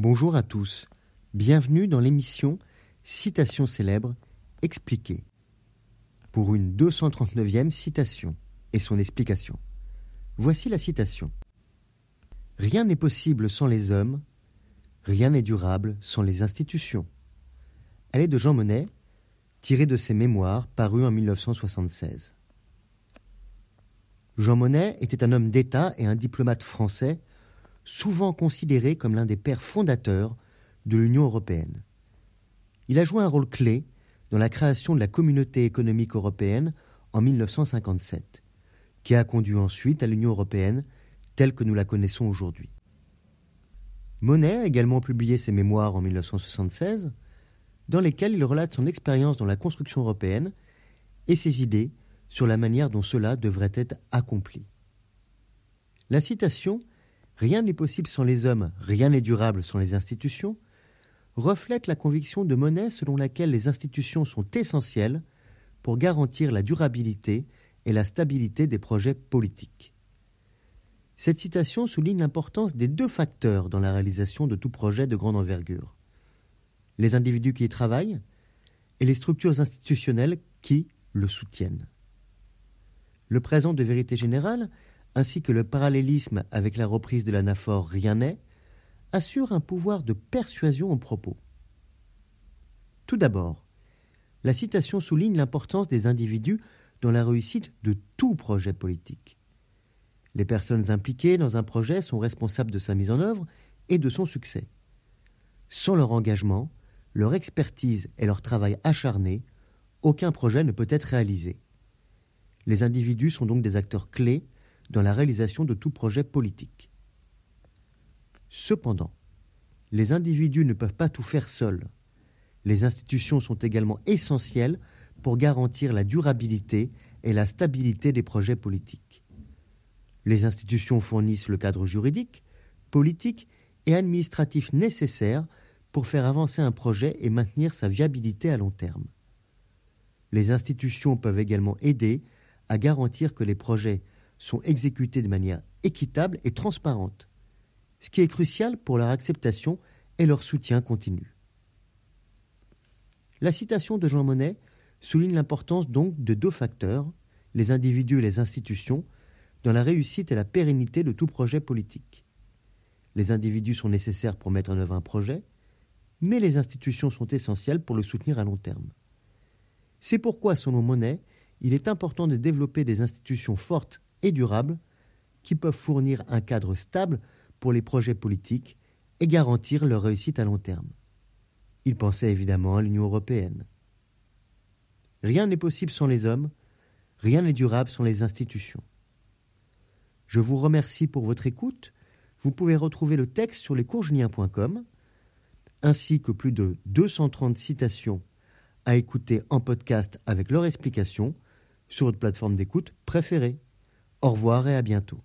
Bonjour à tous, bienvenue dans l'émission Citation célèbre expliquée pour une 239e citation et son explication. Voici la citation. Rien n'est possible sans les hommes, rien n'est durable sans les institutions. Elle est de Jean Monnet, tirée de ses mémoires parus en 1976. Jean Monnet était un homme d'État et un diplomate français souvent considéré comme l'un des pères fondateurs de l'Union européenne. Il a joué un rôle clé dans la création de la communauté économique européenne en 1957, qui a conduit ensuite à l'Union européenne telle que nous la connaissons aujourd'hui. Monet a également publié ses mémoires en 1976, dans lesquels il relate son expérience dans la construction européenne et ses idées sur la manière dont cela devrait être accompli. La citation Rien n'est possible sans les hommes, rien n'est durable sans les institutions, reflète la conviction de Monet selon laquelle les institutions sont essentielles pour garantir la durabilité et la stabilité des projets politiques. Cette citation souligne l'importance des deux facteurs dans la réalisation de tout projet de grande envergure. Les individus qui y travaillent et les structures institutionnelles qui le soutiennent. Le présent de vérité générale ainsi que le parallélisme avec la reprise de l'anaphore Rien n'est, assure un pouvoir de persuasion au propos. Tout d'abord, la citation souligne l'importance des individus dans la réussite de tout projet politique. Les personnes impliquées dans un projet sont responsables de sa mise en œuvre et de son succès. Sans leur engagement, leur expertise et leur travail acharné, aucun projet ne peut être réalisé. Les individus sont donc des acteurs clés dans la réalisation de tout projet politique. Cependant, les individus ne peuvent pas tout faire seuls. Les institutions sont également essentielles pour garantir la durabilité et la stabilité des projets politiques. Les institutions fournissent le cadre juridique, politique et administratif nécessaire pour faire avancer un projet et maintenir sa viabilité à long terme. Les institutions peuvent également aider à garantir que les projets sont exécutés de manière équitable et transparente, ce qui est crucial pour leur acceptation et leur soutien continu. La citation de Jean Monnet souligne l'importance donc de deux facteurs, les individus et les institutions, dans la réussite et la pérennité de tout projet politique. Les individus sont nécessaires pour mettre en œuvre un projet, mais les institutions sont essentielles pour le soutenir à long terme. C'est pourquoi, selon Monnet, il est important de développer des institutions fortes et durables qui peuvent fournir un cadre stable pour les projets politiques et garantir leur réussite à long terme. Il pensait évidemment à l'Union européenne. Rien n'est possible sans les hommes, rien n'est durable sans les institutions. Je vous remercie pour votre écoute. Vous pouvez retrouver le texte sur lescoursjulien.com ainsi que plus de 230 citations à écouter en podcast avec leur explication sur votre plateforme d'écoute préférée. Au revoir et à bientôt.